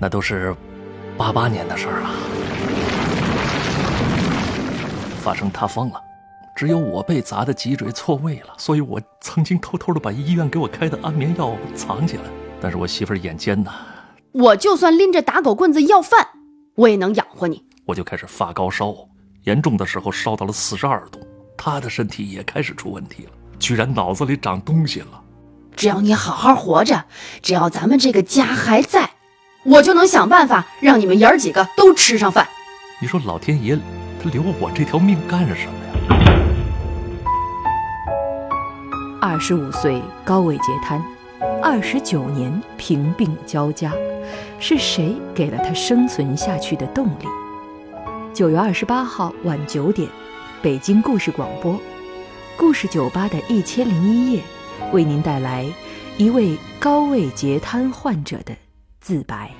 那都是八八年的事儿了。发生塌方了，只有我被砸的脊椎错位了，所以我曾经偷偷的把医院给我开的安眠药藏起来。但是我媳妇儿眼尖呐，我就算拎着打狗棍子要饭，我也能养活你。我就开始发高烧，严重的时候烧到了四十二度。她的身体也开始出问题了，居然脑子里长东西了。只要你好好活着，只要咱们这个家还在，我就能想办法让你们爷儿几个都吃上饭。你说老天爷，他留我这条命干什么呀？二十五岁高位截瘫，二十九年贫病交加，是谁给了他生存下去的动力？九月二十八号晚九点，北京故事广播，故事酒吧的一千零一夜，为您带来一位高位截瘫患者的自白。